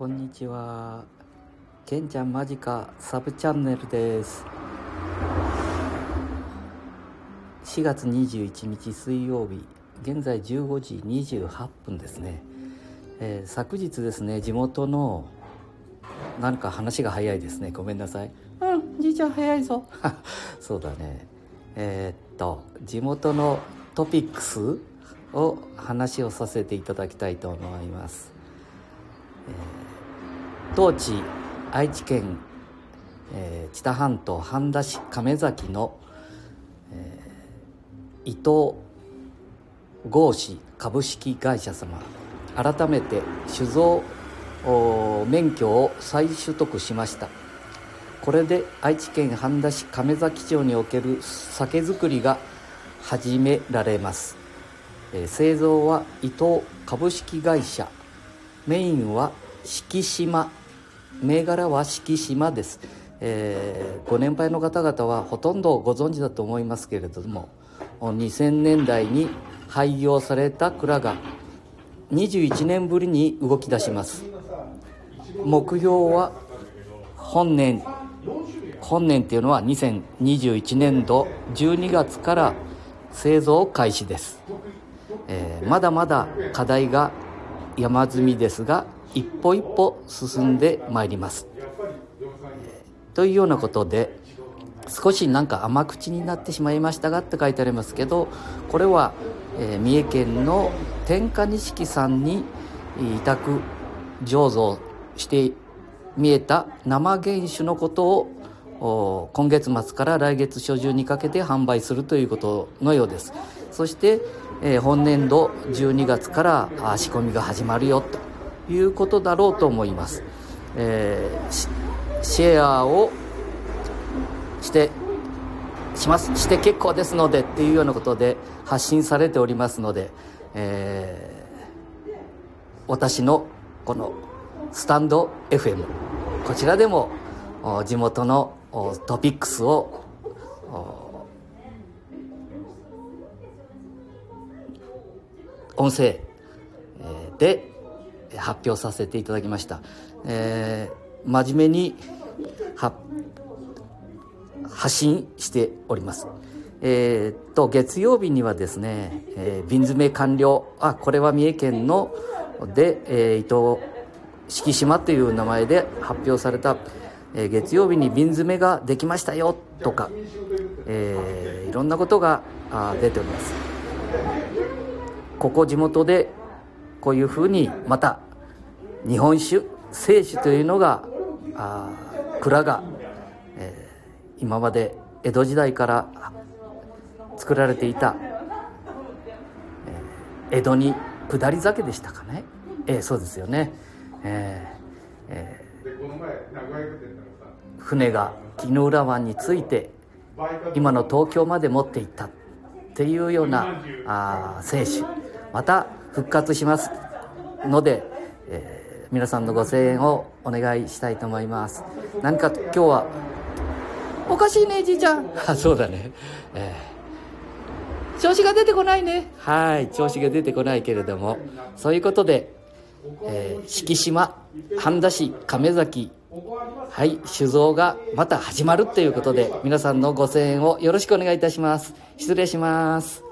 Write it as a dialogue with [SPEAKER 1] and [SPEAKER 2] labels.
[SPEAKER 1] こんにちは。けんちゃんマジかサブチャンネルです。4月21日水曜日、現在15時28分ですね。えー昨日ですね、地元のなんか話が早いですね。ごめんなさい。うん、じいちゃん早いぞ。そうだね。えーっと地元のトピックスを話をさせていただきたいと思います。当地愛知県、えー知多半島半田市亀崎の、えー伊藤合資株式会社様。改めて酒造免許を再取得しました。これで愛知県半田市亀崎町における酒造りが始められます、えー製造は伊藤株式会社。メインは敷島銘柄は敷島です、えーご年配の方々はほとんどご存知だと思いますけれども2000年代に廃業された蔵が21年ぶりに動き出します。目標は本年本年っていうのは2021年度12月から製造開始です、えーまだまだ課題が山積みですが一歩一歩進んでまいります、というようなことで少しなんか甘口になってしまいましたがって書いてありますけどこれは、えー三重県の天下錦さんに委託醸造して見えた生原酒のことを今月末から来月初旬にかけて販売するということのようです。そして、えー本年度12月から仕込みが始まるよと。いうことだろうと思います、えーシェアをしてします。して結構ですのでっていうようなことで発信されておりますので、えー私のこのスタンド FM こちらでも地元のトピックスを音声で発表させていただきました、えー真面目に発信しております。えーっと月曜日にはですね、えー瓶詰め完了。あこれは三重県ので、えー伊藤敷島という名前で発表された、えー月曜日に瓶詰めができましたよとか、えーいろんなことがあ出ております。ここ地元でこういうふうにまた日本酒清酒というのがあ蔵が、えー今まで江戸時代から作られていた、えー江戸に下り酒でしたかね。えーそうですよね。えーえー船が絹浦湾に着いて今の東京まで持っていったっていうようなあ清酒。また復活しますので、えー皆さんのご声援をお願いしたいと思います。何か今日はおかしいねじいちゃん。あそうだね、えー。調子が出てこないね。はい調子が出てこないけれども。そういうことで、えー敷島半田市亀崎はい酒造がまた始まるということで皆さんのご声援をよろしくお願いいたします。失礼します